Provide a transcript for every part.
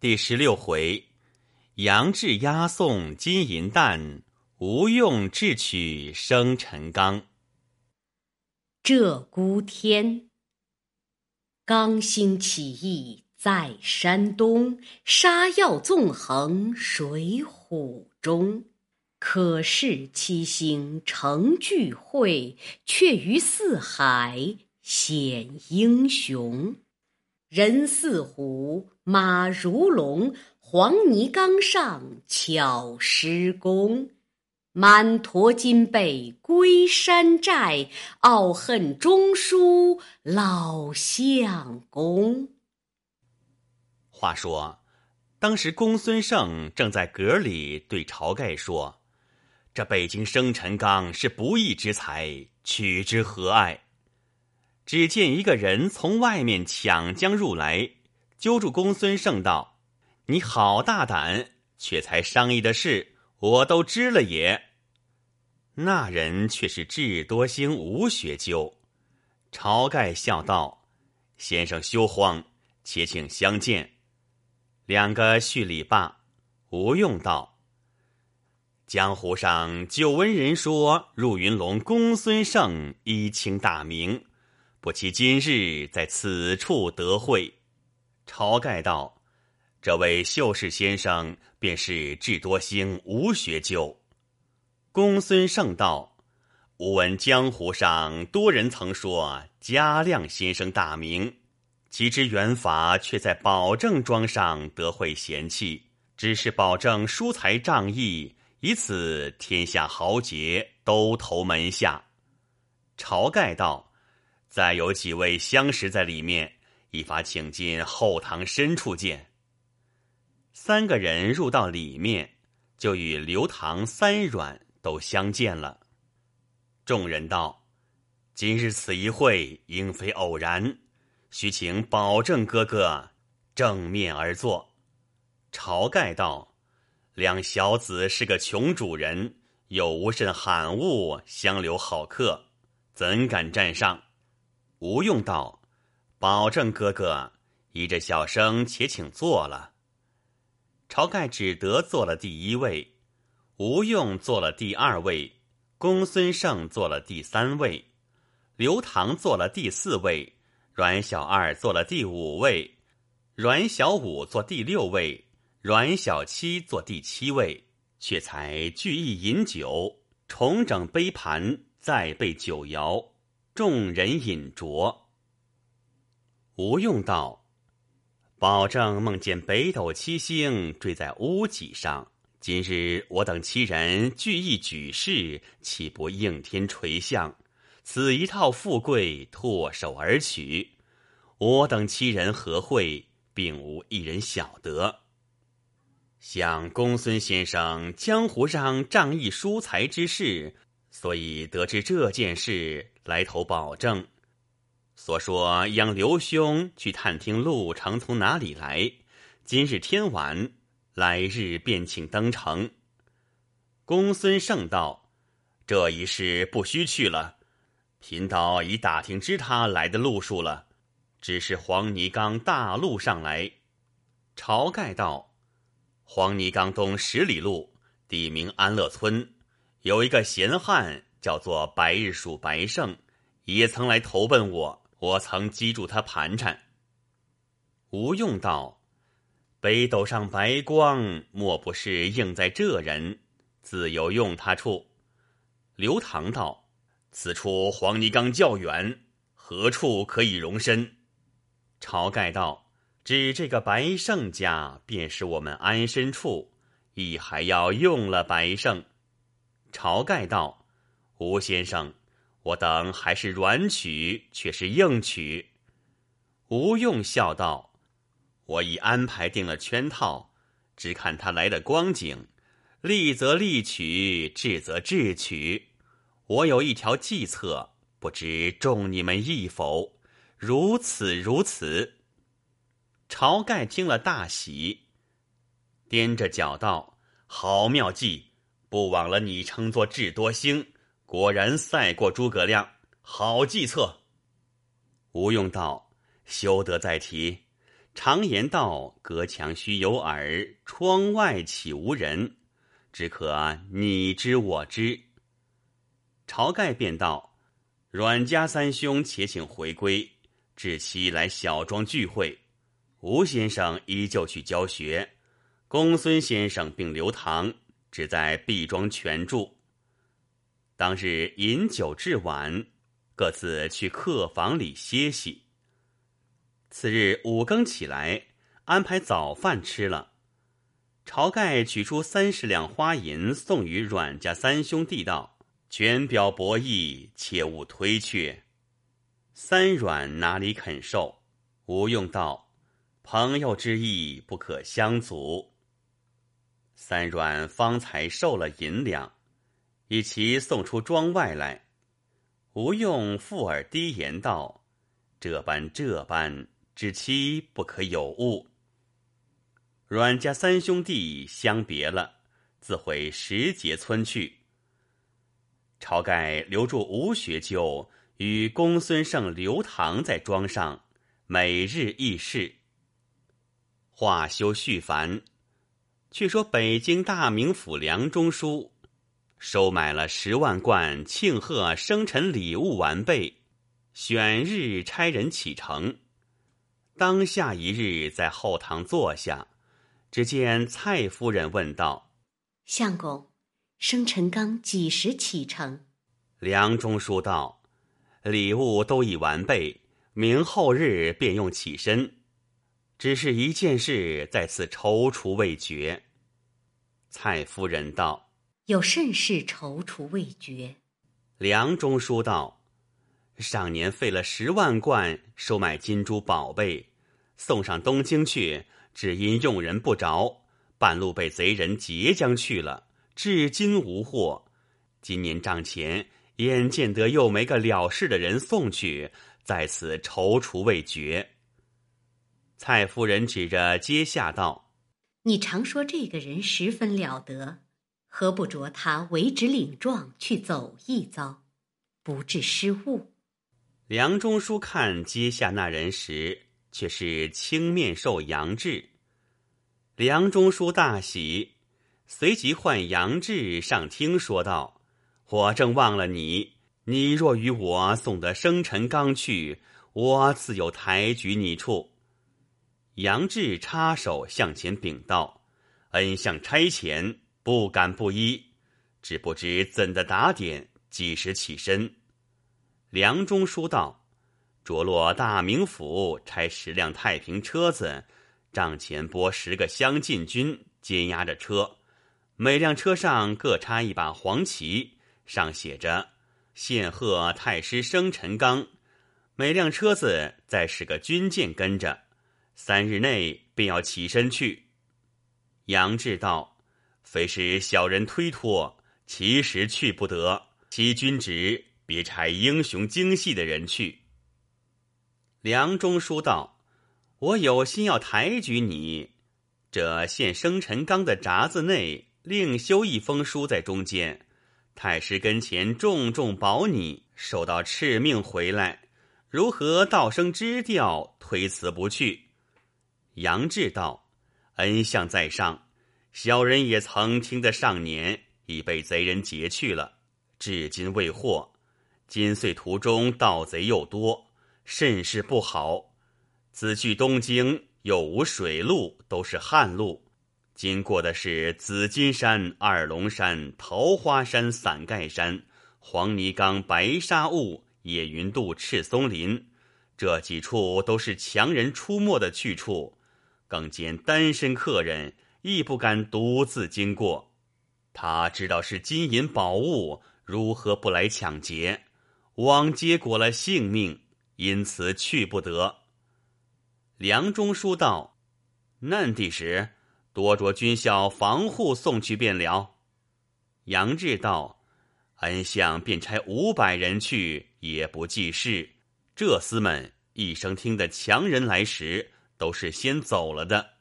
第十六回，杨志押送金银弹，吴用智取生辰纲。鹧鸪天，刚兴起义在山东，杀要纵横水浒中。可是七星成聚会，却于四海显英雄。人似虎，马如龙，黄泥冈上巧施功。满驮金贝归山寨，傲恨中书老相公。话说，当时公孙胜正在阁里对晁盖说：“这北京生辰纲是不义之财，取之何爱？”只见一个人从外面抢将入来，揪住公孙胜道：“你好大胆！却才商议的事，我都知了也。”那人却是智多星吴学究。晁盖笑道：“先生休慌，且请相见。”两个叙礼罢，吴用道：“江湖上久闻人说，入云龙公孙胜一清大名。”不期今日在此处得会，晁盖道：“这位秀士先生便是智多星吴学究。”公孙胜道：“吾闻江湖上多人曾说嘉亮先生大名，其之缘法却在保证庄上得会贤妻，只是保证疏财仗义，以此天下豪杰都投门下。”晁盖道。再有几位相识在里面，一发请进后堂深处见。三个人入到里面，就与刘唐、三阮都相见了。众人道：“今日此一会，应非偶然，须请保证哥哥正面而坐。”晁盖道：“两小子是个穷主人，又无甚罕物相留好客，怎敢站上？”吴用道：“保证哥哥，依着小生，且请坐了。”晁盖只得坐了第一位，吴用坐了第二位，公孙胜坐了第三位，刘唐坐了第四位，阮小二坐了第五位，阮小五坐第六位，阮小七坐第七位。却才聚义饮酒，重整杯盘，再备酒肴。众人饮酌。吴用道：“保证梦见北斗七星坠在屋脊上。今日我等七人聚义举事，岂不应天垂象？此一套富贵唾手而取，我等七人何会，并无一人晓得。想公孙先生江湖上仗义疏财之事，所以得知这件事。”来投保证，所说央刘兄去探听路程从哪里来，今日天晚，来日便请登城。公孙胜道：“这一事不须去了，贫道已打听知他来的路数了，只是黄泥冈大路上来。”晁盖道：“黄泥冈东十里路，地名安乐村，有一个闲汉。”叫做白日鼠白胜，也曾来投奔我，我曾击住他盘缠。吴用道：“北斗上白光，莫不是应在这人？自有用他处。”刘唐道：“此处黄泥冈较远，何处可以容身？”晁盖道：“指这个白胜家，便是我们安身处，亦还要用了白胜。”晁盖道。吴先生，我等还是软取，却是硬取。吴用笑道：“我已安排定了圈套，只看他来的光景，利则利取，智则智取。我有一条计策，不知中你们意否？如此如此。”晁盖听了大喜，踮着脚道：“好妙计，不枉了你称作智多星。”果然赛过诸葛亮，好计策。吴用道：“休得再提。”常言道：“隔墙须有耳，窗外岂无人？”只可你知我知。晁盖便道：“阮家三兄且请回归，至期来小庄聚会。吴先生依旧去教学，公孙先生并刘唐只在毕庄全住。当日饮酒至晚，各自去客房里歇息。次日五更起来，安排早饭吃了。”晁盖取出三十两花银送与阮家三兄弟道：“全表博弈，切勿推却。”三阮哪里肯受？吴用道：“朋友之意不可相阻。”三阮方才受了银两，以其送出庄外来。吴用附耳低言道：“这般这般，只期不可有误。”阮家三兄弟相别了，自回石碣村去。晁盖留住吴学究与公孙胜、刘唐在庄上，每日议事。话休续繁，却说北京大名府梁中书收买了十万贯庆贺生辰礼物完备，选日差人启程。当下一日，在后堂坐下。只见蔡夫人问道：“相公，生辰纲几时启程？”梁中书道：“礼物都已完备，明后日便用起身。只是一件事在此踌躇未决。”蔡夫人道：“有甚事踌躇未决？”梁中书道：“上年费了十万贯收买金珠宝贝，送上东京去。”只因用人不着，半路被贼人劫将去了，至今无获。今年帐前，眼见得又没个了事的人送去，在此踌躇未决。蔡夫人指着阶下道：“你常说这个人十分了得，何不着他为职领状去走一遭，不致失误？”梁中书看阶下那人时。却是青面兽杨志，梁中书大喜，随即唤杨志上厅说道：“我正忘了你，你若与我送得生辰纲去，我自有抬举你处。”杨志插手向前禀道：“恩相差遣，不敢不依，只不知怎的打点，几时起身？”梁中书道。着落大名府，差十辆太平车子，帐前拨十个乡禁军监押着车，每辆车上各插一把黄旗，上写着“献贺太师生辰纲”。每辆车子再使个军舰跟着，三日内便要起身去。杨志道：“非是小人推脱，其实去不得。其君职，别差英雄精细的人去。”梁中书道：“我有心要抬举你，这现生辰纲的札子内另修一封书在中间，太师跟前重重保你，受到敕命回来，如何道声知调，推辞不去？”杨志道：“恩相在上，小人也曾听得上年已被贼人劫去了，至今未获。今岁途中盗贼又多。”甚是不好。此去东京又无水路，都是旱路。经过的是紫金山、二龙山、桃花山、伞盖山、黄泥冈、白沙坞、野云渡、赤松林，这几处都是强人出没的去处。更兼单身客人亦不敢独自经过。他知道是金银宝物，如何不来抢劫？枉结果了性命。因此去不得。梁中书道：“难地时，多着军校防护送去便了。”杨志道：“恩相便差五百人去，也不济事。这厮们一生听得强人来时，都是先走了的。”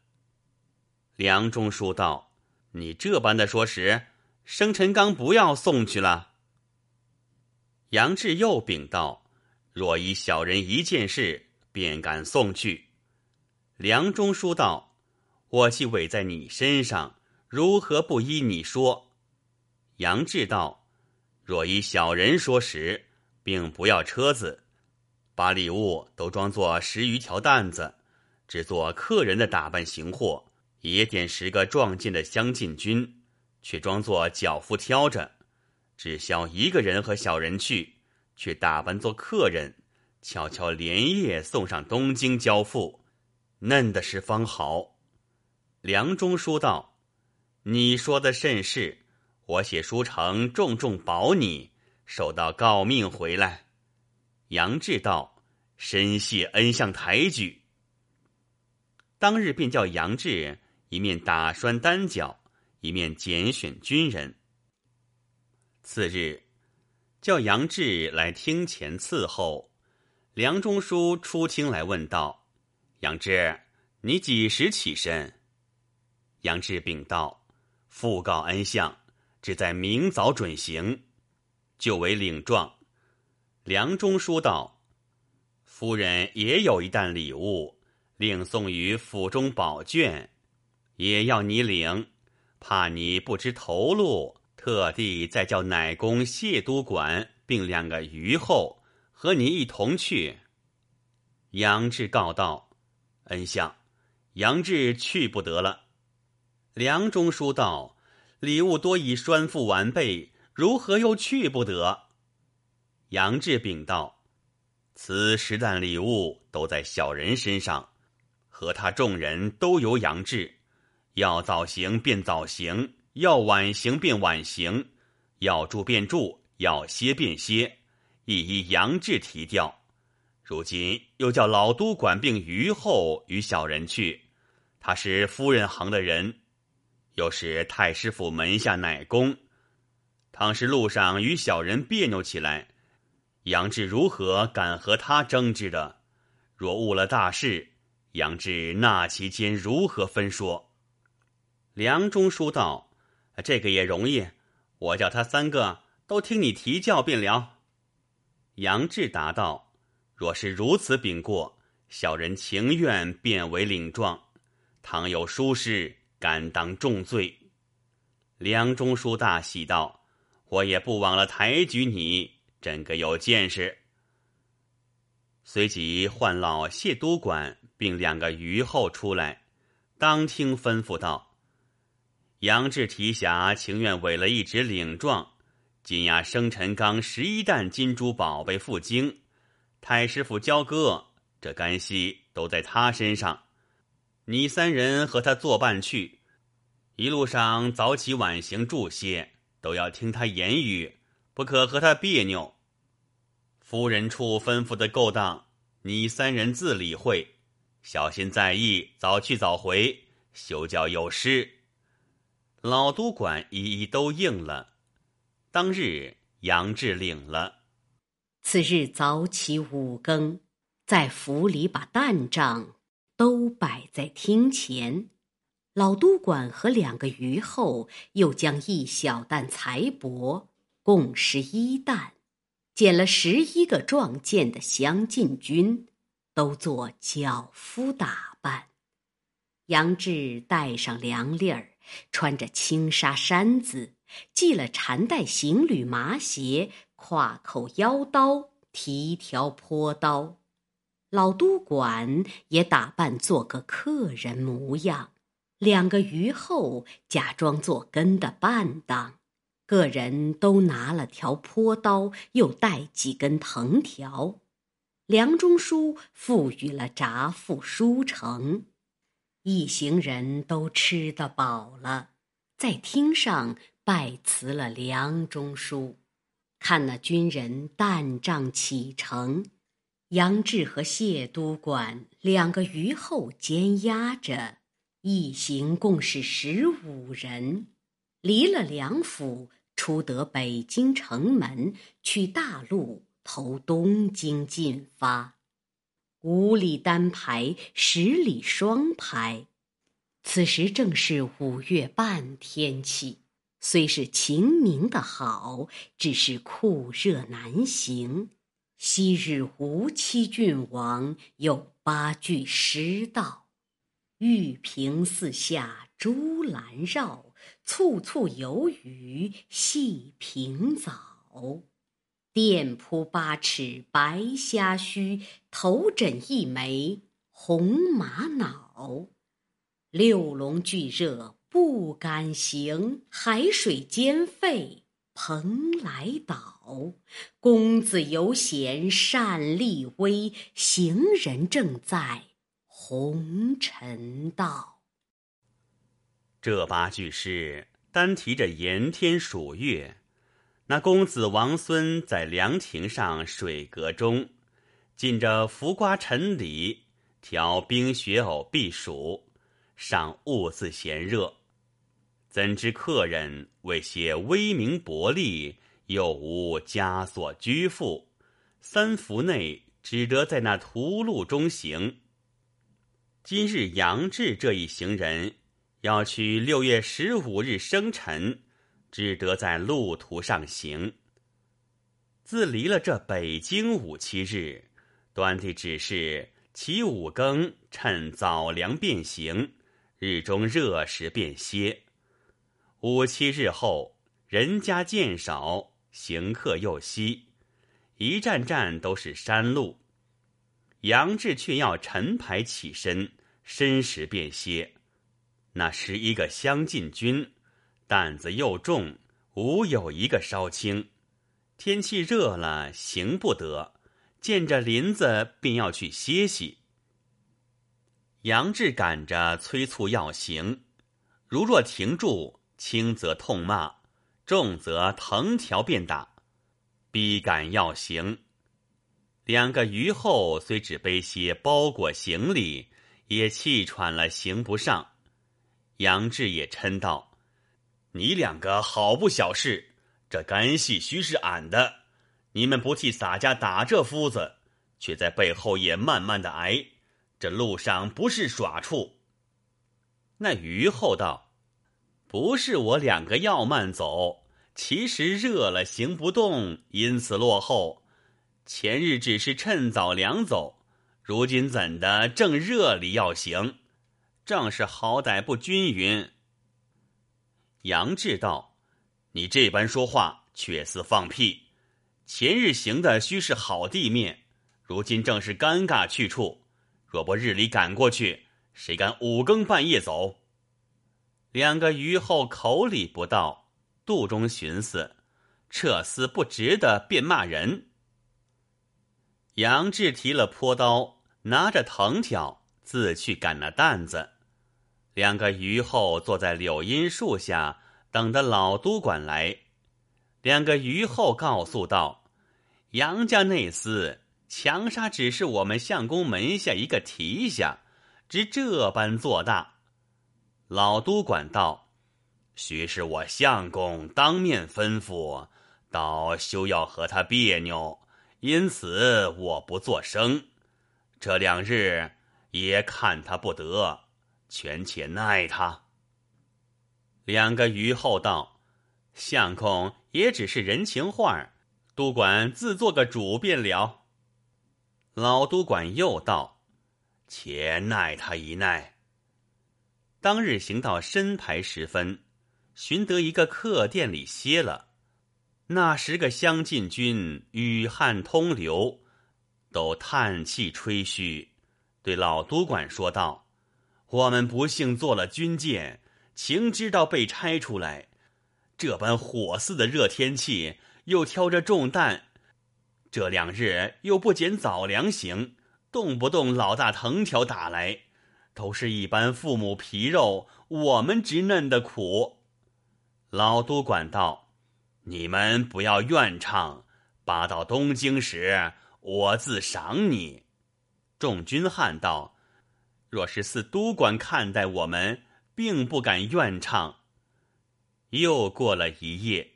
梁中书道：“你这般的说时，生辰纲不要送去了。”杨志又禀道。若依小人一件事，便敢送去。梁中书道：“我既委在你身上，如何不依你说？”杨志道：“若依小人说时，并不要车子，把礼物都装作十余条担子，只做客人的打扮行货，也点十个壮健的乡进军，却装作脚夫挑着，只消一个人和小人去，却打扮做客人，悄悄连夜送上东京交付。”嫩的是方好。梁中书道：“你说的甚是，我写书成，重重保你，守到诰命回来。”杨志道：“深谢恩相抬举。”当日便叫杨志一面打栓单脚，一面拣选军人。次日，叫杨志来厅前伺候。梁中书出厅来问道。杨志，你几时起身？杨志禀道：“复告恩相，只在明早准行，就为领状。”梁中书道：“夫人也有一担礼物，另送于府中宝卷，也要你领，怕你不知头路，特地再叫奶公谢都管并两个虞后和你一同去。”杨志告道。恩相，杨志去不得了。梁中书道：“礼物多已拴付完备，如何又去不得？”杨志禀道：“此十担礼物都在小人身上，和他众人都由杨志。要早行便早行，要晚行便晚行，要住便住，要歇便歇，一一杨志提调。”如今又叫老都管并虞后与小人去，他是夫人行的人，又是太师府门下奶公。倘是路上与小人别扭起来，杨志如何敢和他争执的？若误了大事，杨志那其间如何分说？梁中书道：“这个也容易，我叫他三个都听你提教便了。”杨志答道。若是如此禀过，小人情愿变为领状。倘有疏失，甘当重罪。梁中书大喜道：“我也不枉了抬举你，真个有见识。”随即唤老谢都管并两个虞后出来，当听吩咐道：“杨志提辖情愿委了一纸领状，今押生辰纲十一担金珠宝贝赴京。”太师府交割，这干系都在他身上。你三人和他作伴去，一路上早起晚行住些，都要听他言语，不可和他别扭。夫人处吩咐的够当，你三人自理会，小心在意，早去早回，休教有失。老都管一一都应了。当日杨志领了。次日早起五更，在府里把担账都摆在厅前。老都管和两个虞后又将一小担财帛，共十一担，捡了十一个壮健的乡进军，都做轿夫打扮。杨志带上粮粒儿，穿着轻纱衫子，系了缠带行旅麻鞋。挎口腰刀，提条坡刀，老都管也打扮做个客人模样。两个虞后假装做跟的伴当，个人都拿了条坡刀，又带几根藤条。梁中书赋予了札付书呈，一行人都吃得饱了，在厅上拜辞了梁中书。看那军人担仗启程，杨志和谢都管两个虞后监押着，一行共是十五人，离了梁府，出得北京城门，去大路投东京进发。五里单排，十里双排。此时正是五月半天气。虽是晴明的好，只是酷热难行。昔日吴七郡王有八句诗道：“玉屏四下朱栏绕，簇簇有雨细平藻。店铺八尺白虾须，头枕一枚红玛瑙。六龙俱热不敢行，海水煎沸蓬莱岛。公子游闲善立威，行人正在。红尘道，这八句诗单提着炎天暑月，那公子王孙在凉亭上水阁中，浸着浮瓜沉李，调冰雪藕避暑，尚兀自嫌热。怎知客人为些威名薄利，又无枷锁拘缚，三伏内只得在那屠戮中行。今日杨志这一行人要去六月十五日生辰，只得在路途上行。自离了这北京五七日，端地只是起五更，趁早凉便行，日中热时便歇。五七日后，人家渐少，行客又稀，一站站都是山路。杨志却要晨排起身。申时便歇，那十一个相近军，担子又重，无有一个稍轻。天气热了，行不得，见着林子便要去歇息。杨志赶着催促要行，如若停住，轻则痛骂，重则藤条便打，逼赶要行。两个余后虽只背些包裹行李。也气喘了，行不上。杨志也嗔道：“你两个好不小事，这干系须是俺的，你们不替洒家打这夫子，却在背后也慢慢的挨，这路上不是耍处。”那余后道：“不是我两个要慢走，其实热了行不动，因此落后。前日只是趁早凉走。”如今怎的正热里要行，正是好歹不均匀。杨志道：“你这般说话，却似放屁。前日行的须是好地面，如今正是尴尬去处。若不日里赶过去，谁敢五更半夜走？”两个余后口里不道，肚中寻思：这厮不值得，便骂人。杨志提了坡刀。拿着藤条，自去赶那担子。两个余后坐在柳荫树下，等得老都管来。两个余后告诉道：“杨家那厮强杀，只是我们相公门下一个提下，只这般做大。”老都管道：“须是我相公当面吩咐，倒休要和他别扭，因此我不作声。”这两日也看他不得，权且耐他。两个余后道：“相公也只是人情话都管自做个主便了。”老都管又道：“且耐他一耐。”当日行到申牌时分，寻得一个客店里歇了。那十个相近军雨汗通流。都叹气吹嘘，对老都管说道：“我们不幸做了军舰，情知道被拆出来，这般火似的热天气，又挑着重担，这两日又不捡早粮行，动不动老大藤条打来，都是一般父母皮肉，我们直嫩的苦。”老都管道：“你们不要怨唱，八到东京时。”我自赏你。众军汉道：“若是似都管看待我们，并不敢怨唱。”又过了一夜。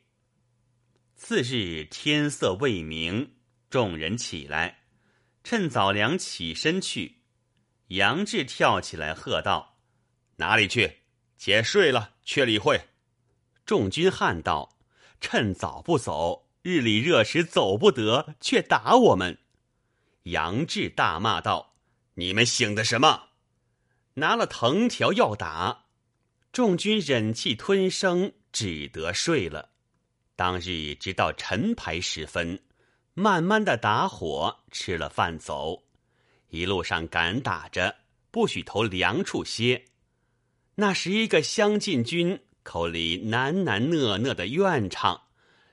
次日天色未明，众人起来，趁早凉起身去。杨志跳起来喝道：“哪里去？且睡了，却理会。”众军汉道：“趁早不走。”日里热时走不得，却打我们。杨志大骂道：“你们醒的什么？”拿了藤条要打。众军忍气吞声，只得睡了。当日直到晨牌时分，慢慢的打火，吃了饭走。一路上赶打着，不许投粮处歇。那十一个乡进军口里喃喃讷讷的怨唱，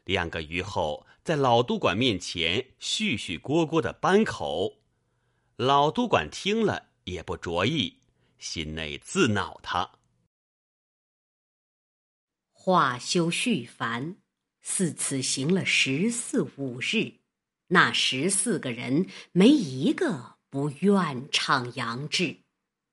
两个余后在老督管面前絮絮聒聒的扳口。老督管听了也不着意，心内自恼他。话休续繁，四此行了十四五日，那十四个人没一个不愿唱杨志。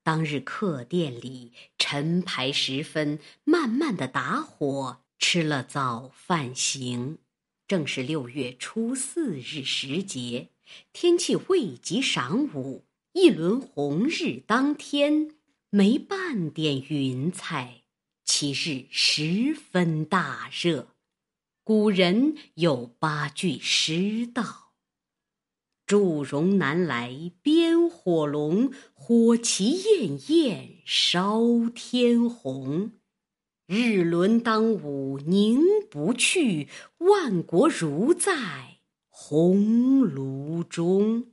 当日客店里晨牌时分，慢慢的打火，吃了早饭行。正是六月初四日时节。天气未及晌午，一轮红日当天，没半点云彩。其日十分大热。古人有八句诗道：“祝融南来鞭火龙，火旗焰焰烧天红。日轮当午凝不去，万国如在。”红炉中，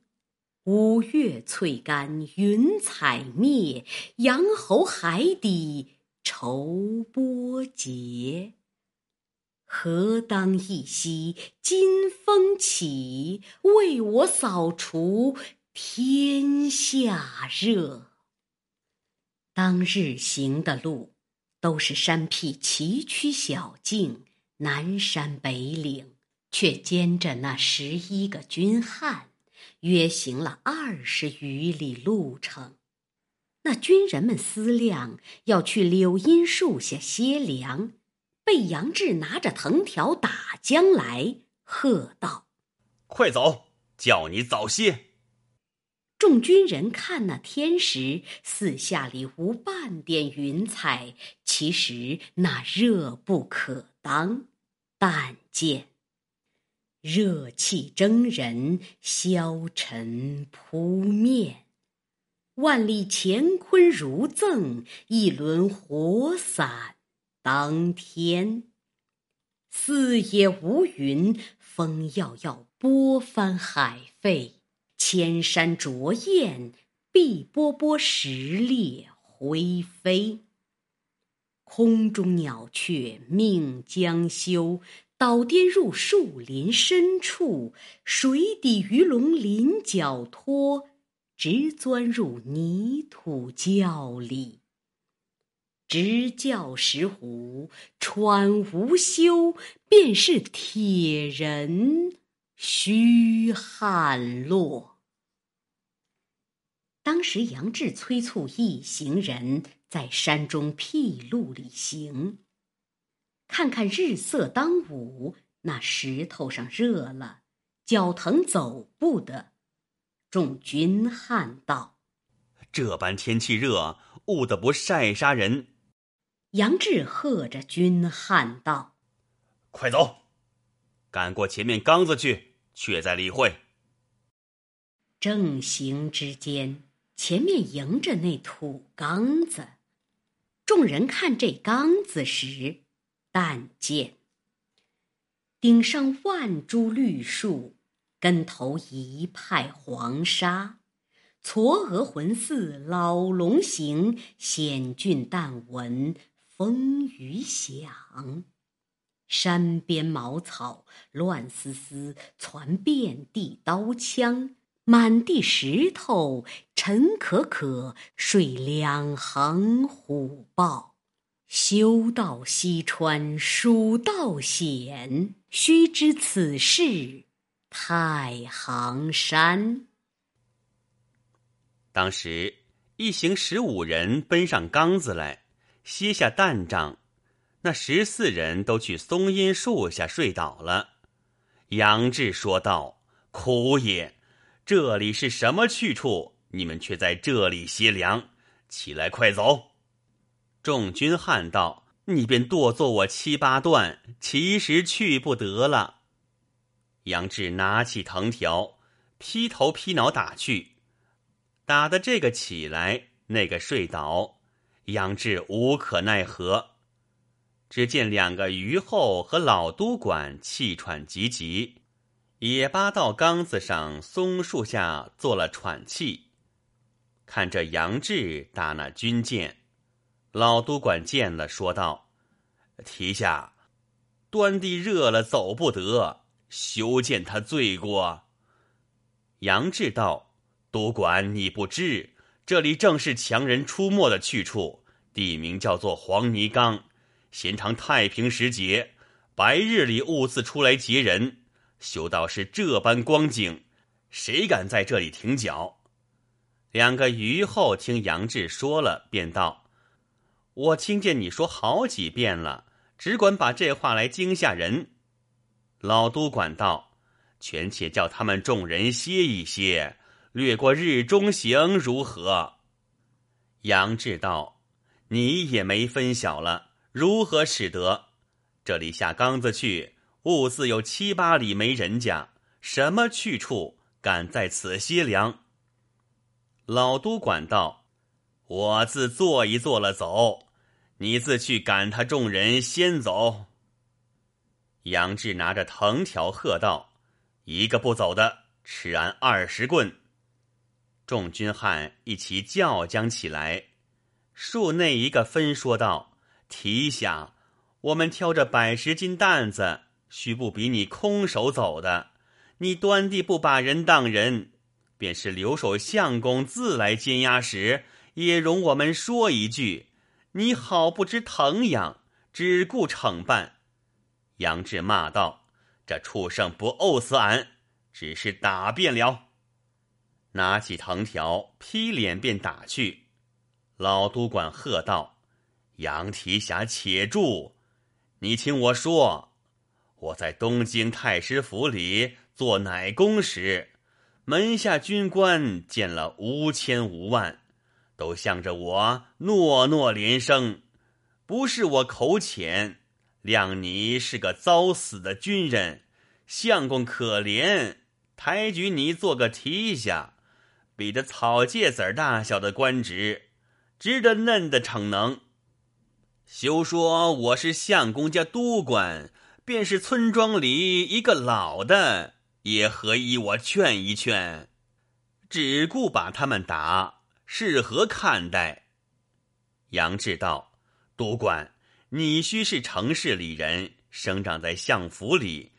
五月翠干云彩灭，阳侯海底愁波结。何当一夕金风起，为我扫除天下热。当日行的路，都是山僻崎岖小径，南山北岭。却兼着那十一个军汉，约行了二十余里路程。那军人们思量要去柳荫树下歇凉，被杨志拿着藤条打将来，喝道：“快走，叫你早歇！”众军人看那天时，四下里无半点云彩，其实那热不可当。但见。热气蒸人，消沉扑面。万里乾坤如赠一轮火伞当天。四野无云，风耀耀波翻海沸。千山灼焰，碧波波石裂灰飞。空中鸟雀命将休。倒颠入树林深处，水底鱼龙鳞角脱，直钻入泥土窖里。直叫石虎喘无休，便是铁人须汗落。当时杨志催促一行人在山中僻路里行。看看日色当午，那石头上热了，脚疼走不得。众军汉道：“这般天气热，误的不晒杀人。”杨志喝着军汉道：“快走，赶过前面缸子去，却再理会。”正行之间，前面迎着那土缸子，众人看这缸子时。但见顶上万株绿树，根头一派黄沙，嵯峨浑似老龙形，险峻但闻风雨响。山边茅草乱丝丝攒遍地，刀枪满地石头沉可可，睡两行虎豹。修道西川，蜀道险。须知此事太行山。当时一行十五人奔上冈子来，歇下担仗。那十四人都去松阴树下睡倒了。杨志说道：“苦也！这里是什么去处？你们却在这里歇凉。起来，快走！”众军汉道：“你便剁做我七八段，其实去不得了。”杨志拿起藤条，劈头劈脑打去，打的这个起来，那个睡倒，杨志无可奈何。只见两个虞后和老都管气喘急急，也扒到缸子上松树下做了喘气。看着杨志打那军舰，老都管见了，说道：“提下，端地热了，走不得，休见他罪过。”杨志道：“都管，你不知，这里正是强人出没的去处，地名叫做黄泥冈。闲常太平时节，白日里兀自出来劫人，修道是这般光景，谁敢在这里停脚？”两个虞后听杨志说了，便道：“我听见你说好几遍了，只管把这话来惊吓人。”老都管道。权且叫他们众人歇一歇，略过日中行如何？杨志道：“你也没分晓了，如何使得？这里下缸子去，兀自有七八里没人家，什么去处敢在此歇凉？”老都管道：“我自坐一坐了走，你自去赶他众人先走。”杨志拿着藤条喝道。一个不走的，吃俺二十棍！众军汉一齐叫将起来。树内一个分说道：“提下，我们挑着百十斤担子，须不比你空手走的。你端地不把人当人，便是留守相公自来监押时，也容我们说一句。你好不知疼养，只顾惩办。”杨志骂道。这畜生不殴死俺，只是打便了。拿起藤条劈脸便打去。老都管喝道：“杨提辖，且住！你听我说，我在东京太师府里做奶工时，门下军官见了无千无万，都向着我诺诺连声，不是我口浅。”谅你是个遭死的军人，相公可怜，抬举你做个提下，比这草芥子大小的官职，值得嫩的逞能。休说我是相公家督官，便是村庄里一个老的，也何以我劝一劝？只顾把他们打，是何看待？杨志道：“督管。”你须是城市里人，生长在相府里，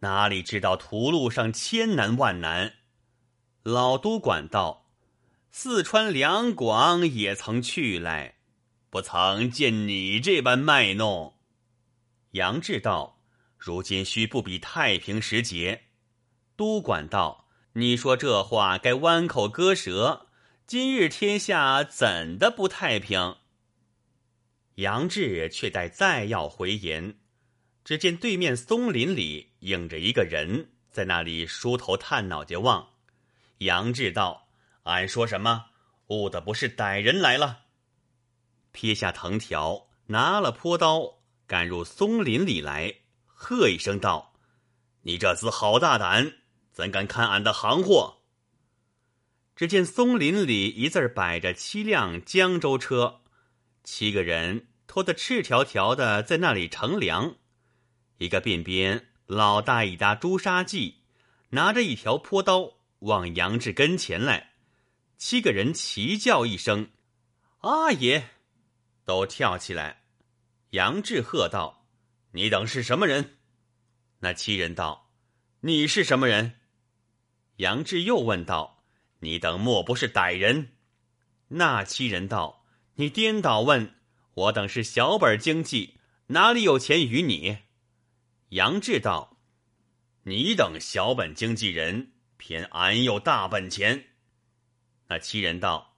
哪里知道途路上千难万难？老都管道：四川两广也曾去来，不曾见你这般卖弄。杨志道：如今须不比太平时节。都管道：你说这话该弯口割舌。今日天下怎的不太平？杨志却待再要回言，只见对面松林里影着一个人，在那里梳头探脑袋望。杨志道：“俺说什么？误的不是歹人来了。”撇下藤条，拿了坡刀，赶入松林里来，喝一声道：“你这厮好大胆，怎敢看俺的行货？”只见松林里一字摆着七辆江州车。七个人拖得赤条条的，在那里乘凉。一个便边老大一搭朱砂记，拿着一条坡刀往杨志跟前来。七个人齐叫一声：“阿爷！”都跳起来。杨志喝道：“你等是什么人？”那七人道：“你是什么人？”杨志又问道：“你等莫不是歹人？”那七人道。你颠倒问，我等是小本经济，哪里有钱与你？杨志道：“你等小本经纪人，偏俺有大本钱。”那七人道：“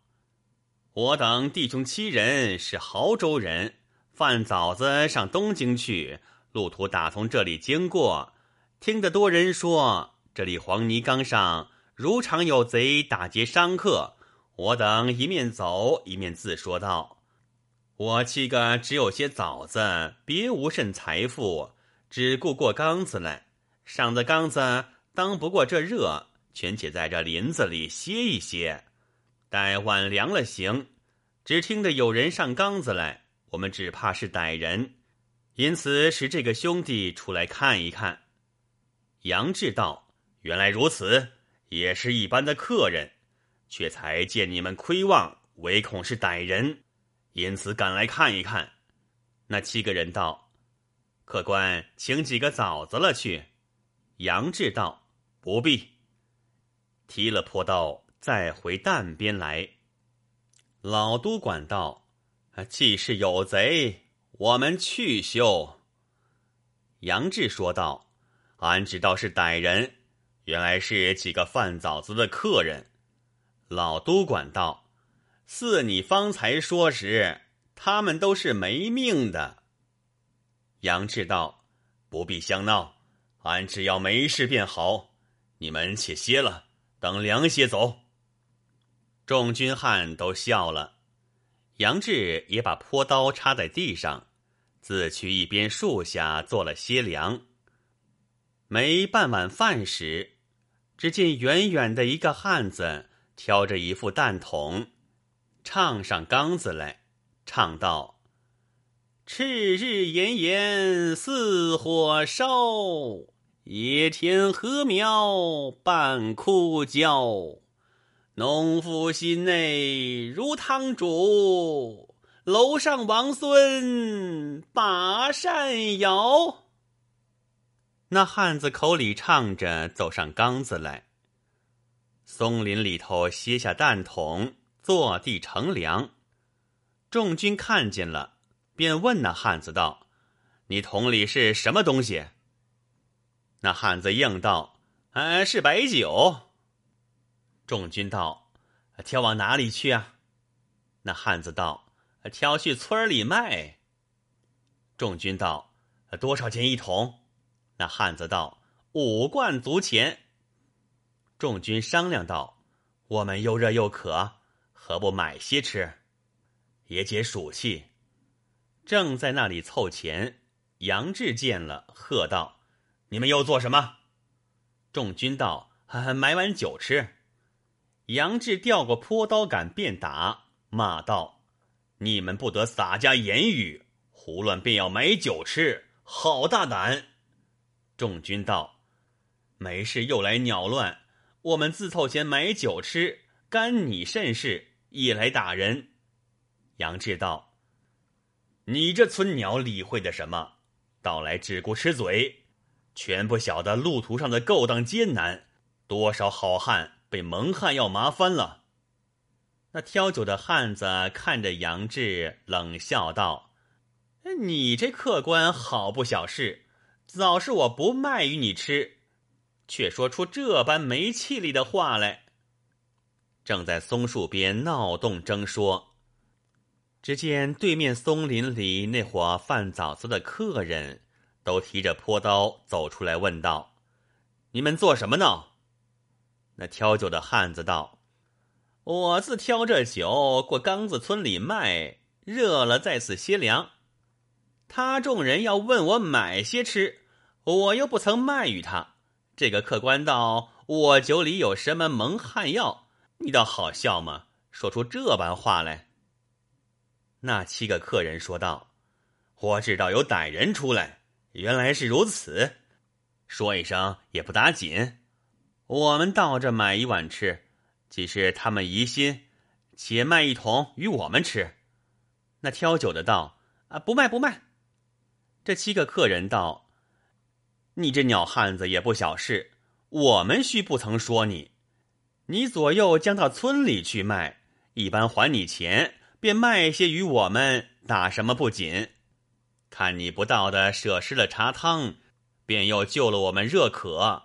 我等弟兄七人是亳州人，饭枣子上东京去，路途打从这里经过，听得多人说，这里黄泥冈上如常有贼打劫商客。”我等一面走一面自说道：“我七个只有些枣子，别无甚财富，只顾过缸子来。上的缸子当不过这热，全且在这林子里歇一歇，待晚凉了行。只听得有人上缸子来，我们只怕是歹人，因此使这个兄弟出来看一看。”杨志道：“原来如此，也是一般的客人，却才见你们窥望，唯恐是歹人，因此赶来看一看。”那七个人道：“客官，请几个枣子了去。”杨志道：“不必。”提了坡刀，再回担边来。老都管道：“既是有贼，我们去休。”杨志说道。俺知道是歹人，原来是几个贩枣子的客人。老都管道：“似你方才说时，他们都是没命的。”杨志道：“不必相闹，俺只要没事便好。你们且歇了，等凉些走。”众军汉都笑了。杨志也把坡刀插在地上，自去一边树下做了歇凉。没半碗饭时，只见远远的一个汉子挑着一副担桶，唱上缸子来，唱道：“赤日炎炎似火烧，野田禾苗半枯焦。农夫心内如汤煮，楼上王孙把扇摇。”那汉子口里唱着，走上缸子来。松林里头歇下担桶，坐地乘凉。众军看见了，便问那汉子道：“你桶里是什么东西？”那汉子应道：“呃，是白酒。”众军道：“挑往哪里去啊？”那汉子道：“挑去村里卖。”众军道：“多少钱一桶？”那汉子道：“五贯足钱。”众军商量道：“我们又热又渴，何不买些吃，也解暑气？”正在那里凑钱，杨志见了，喝道：“你们又做什么？”众军道：“ 买碗酒吃。”杨志调过坡刀杆便打，骂道：“你们不得洒家言语，胡乱便要买酒吃，好大胆！”众军道：“没事，又来鸟乱。我们自凑钱买酒吃，干你甚事？也来打人。”杨志道：“你这村鸟理会的什么？到来只顾吃嘴，全不晓得路途上的勾当艰难，多少好汉被蒙汉要麻翻了。”那挑酒的汉子看着杨志，冷笑道：“你这客官好不小事。”早是我不卖与你吃，却说出这般没气力的话来。正在松树边闹动争说，只见对面松林里那伙贩枣子的客人，都提着坡刀走出来，问道：“你们做什么呢？”那挑酒的汉子道：“我自挑这酒过缸子村里卖，热了在此歇凉。他众人要问我买些吃。”我又不曾卖与他，这个客官道我酒里有什么蒙汗药？你倒好笑吗？说出这般话来。那七个客人说道：“我知道有歹人出来，原来是如此。说一声也不打紧。我们到这买一碗吃，既是他们疑心，且卖一桶与我们吃。”那挑酒的道：“啊，不卖不卖。”这七个客人道。你这鸟汉子也不小事，我们须不曾说你。你左右将到村里去卖，一般还你钱，便卖些与我们，打什么不紧？看你不到的，舍失了茶汤，便又救了我们热渴。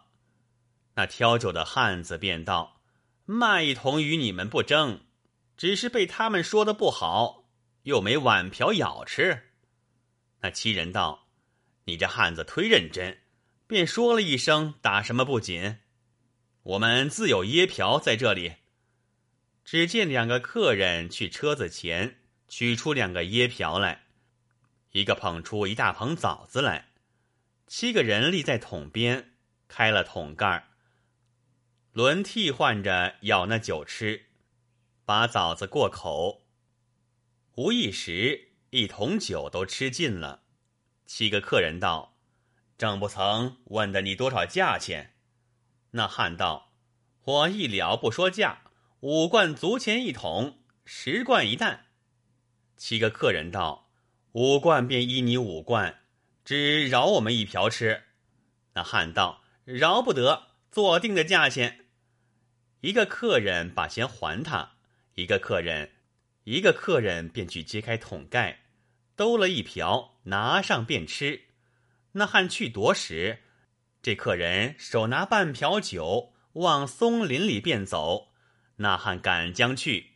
那挑酒的汉子便道：“卖一桶与你们不争，只是被他们说的不好，又没碗瓢舀吃。”那七人道：“你这汉子忒认真。”便说了一声：“打什么不紧？我们自有椰瓢在这里。”只见两个客人去车子前取出两个椰瓢来，一个捧出一大捧枣子来，七个人立在桶边，开了桶盖轮替换着舀那酒吃，把枣子过口。无一时，一桶酒都吃尽了。七个客人道：“正不曾问的你多少价钱？”那汉道：“我一了不说价，五贯足钱一桶，十贯一担。”七个客人道：“五贯便依你五贯，只饶我们一瓢吃。”那汉道：“饶不得，做定的价钱。”一个客人把钱还他，一个客人，一个客人便去揭开桶盖，兜了一瓢，拿上便吃。那汉去夺时，这客人手拿半瓢酒，往松林里便走。那汉赶将去，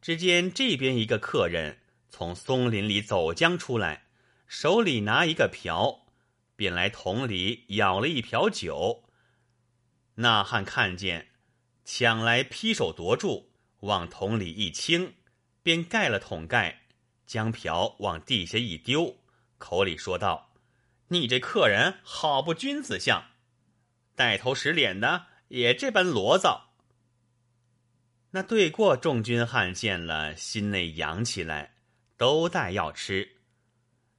只见这边一个客人。从松林里走将出来，手里拿一个瓢，便来桶里舀了一瓢酒。那汉看见，抢来劈手夺住，往桶里一倾，便盖了桶盖，将瓢往地下一丢，口里说道：“你这客人好不君子相，带头使脸的也这般骡子。”那对过众军汉见了，心内扬起来。都带要吃，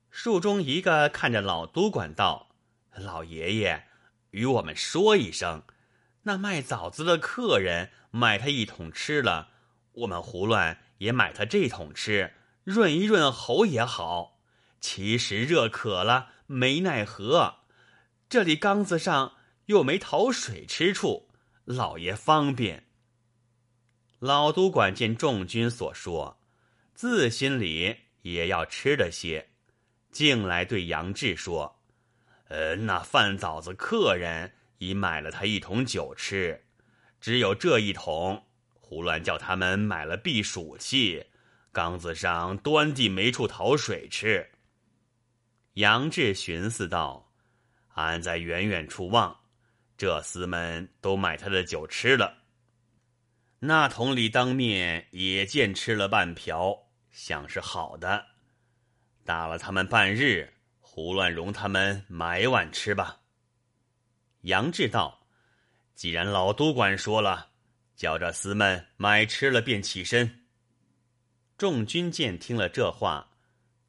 树中一个看着老都管道：“老爷爷，与我们说一声，那卖枣子的客人买他一桶吃了，我们胡乱也买他这桶吃，润一润喉也好。其实热渴了没奈何，这里缸子上又没讨水吃处，老爷方便。”老督管见众军所说。自心里也要吃了些，竟来对杨志说：“呃，那饭枣子客人已买了他一桶酒吃，只有这一桶，胡乱叫他们买了避暑器，缸子上端地没处讨水吃。”杨志寻思道：“俺在远远处望，这厮们都买他的酒吃了，那桶里当面也见吃了半瓢。”想是好的，打了他们半日，胡乱容他们买碗吃吧。杨志道：“既然老督管说了，叫这厮们买吃了便起身。”众军见听了这话，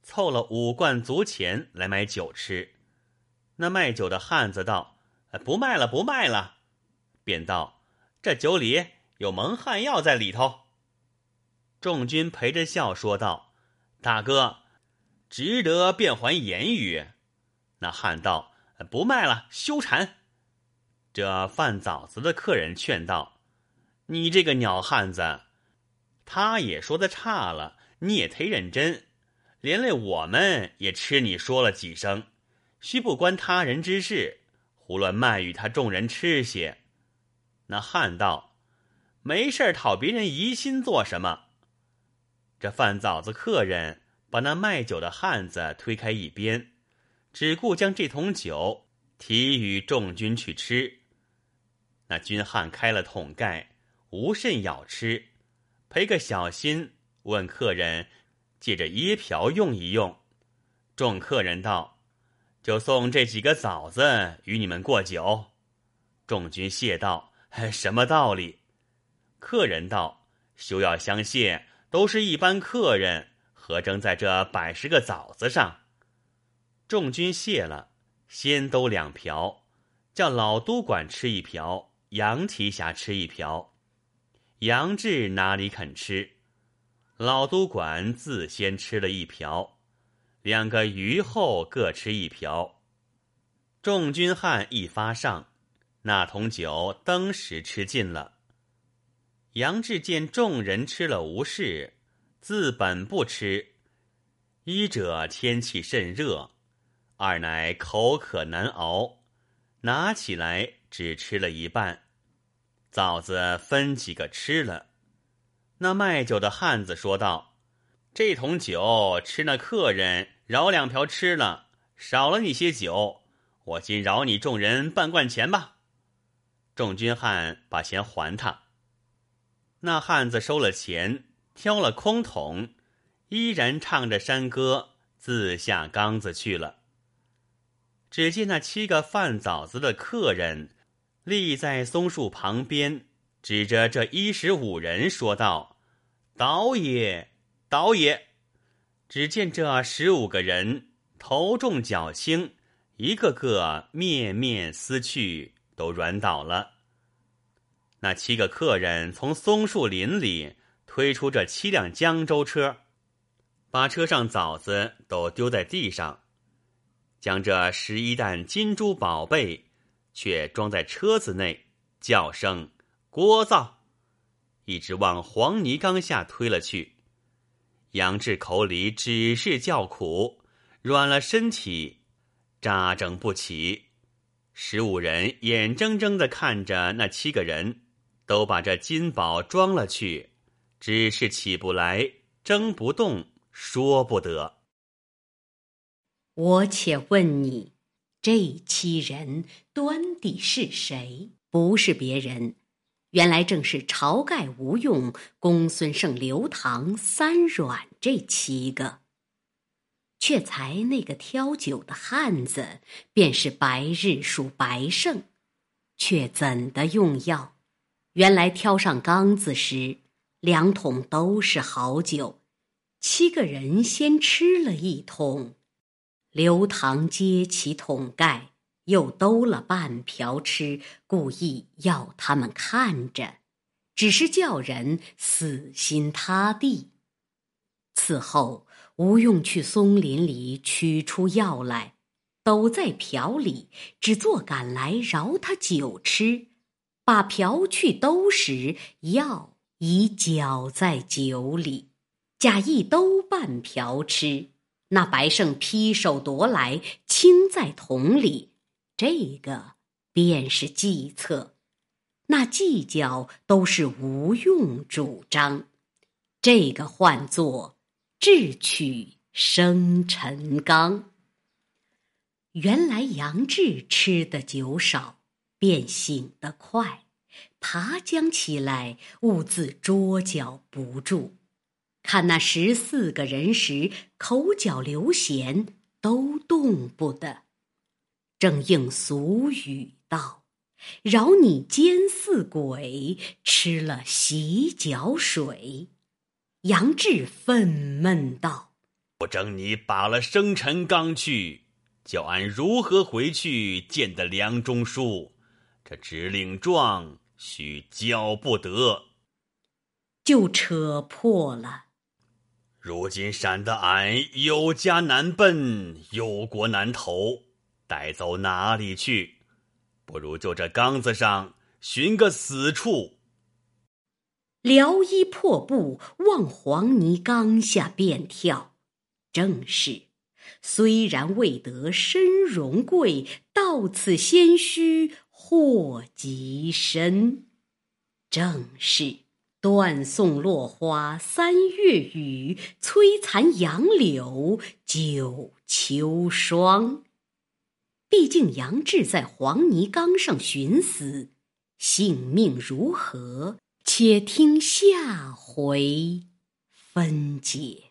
凑了五贯足钱来买酒吃。那卖酒的汉子道：“不卖了，不卖了。”便道：“这酒里有蒙汗药在里头。”众军陪着笑说道：“大哥，值得变还言语。”那汉道：“不卖了，休馋。”这贩枣子的客人劝道：“你这个鸟汉子，他也说的差了，你也忒认真，连累我们也吃你说了几声，须不关他人之事，胡乱卖与他众人吃些。”那汉道：“没事讨别人疑心做什么？”这饭枣子客人把那卖酒的汉子推开一边，只顾将这桶酒提与众军去吃。那军汉开了桶盖，无甚咬吃，赔个小心，问客人借着椰瓢用一用。众客人道：“就送这几个枣子与你们过酒。”众军谢道：“什么道理？”客人道：“休要相谢。”都是一般客人，何争在这百十个枣子上？众军谢了，先都两瓢，叫老都管吃一瓢，杨提辖吃一瓢。杨志哪里肯吃？老督管自先吃了一瓢，两个余后各吃一瓢。众军汉一发上，那桶酒登时吃尽了。杨志见众人吃了无事，自本不吃。一者天气甚热，二乃口渴难熬，拿起来只吃了一半。枣子分几个吃了。那卖酒的汉子说道：“这桶酒吃那客人饶两瓢吃了，少了你些酒，我今饶你众人半贯钱吧。”众军汉把钱还他。那汉子收了钱，挑了空桶，依然唱着山歌，自下缸子去了。只见那七个贩枣子的客人立在松树旁边，指着这一十五人说道：“倒也，倒也！只见这十五个人头重脚轻，一个个面面思去，都软倒了。那七个客人从松树林里推出这七辆江州车，把车上枣子都丢在地上，将这十一担金珠宝贝却装在车子内，叫声“聒噪”，一直往黄泥缸下推了去。杨志口里只是叫苦，软了身体，扎整不起。十五人眼睁睁的看着那七个人。都把这金宝装了去，只是起不来，争不动，说不得。我且问你，这七人端的是谁？不是别人，原来正是晁盖、吴用、公孙胜、刘唐三阮这七个。却才那个挑酒的汉子，便是白日属白胜，却怎的用药？原来挑上缸子时，两桶都是好酒。七个人先吃了一桶，刘唐揭起桶盖，又兜了半瓢吃，故意要他们看着，只是叫人死心塌地。此后，吴用去松林里取出药来，抖在瓢里，只做赶来饶他酒吃。把瓢去兜时，药已搅在酒里，假意兜半瓢吃。那白胜劈手夺来，倾在桶里。这个便是计策，那计较都是无用主张。这个唤作智取生辰纲。原来杨志吃的酒少。便醒得快，爬将起来，兀自桌脚不住。看那十四个人时，口角流涎，都动不得。正应俗语道：“饶你奸似鬼，吃了洗脚水。”杨志愤懑道：“不争你把了生辰纲去，叫俺如何回去见得梁中书？”这指令状须交不得，就扯破了。如今闪得俺有家难奔，有国难投，带走哪里去？不如就这缸子上寻个死处。撩衣破布往黄泥缸下便跳。正是，虽然未得身荣贵，到此先须。祸及身，正是断送落花三月雨，摧残杨柳九秋霜。毕竟杨志在黄泥冈上寻死，性命如何？且听下回分解。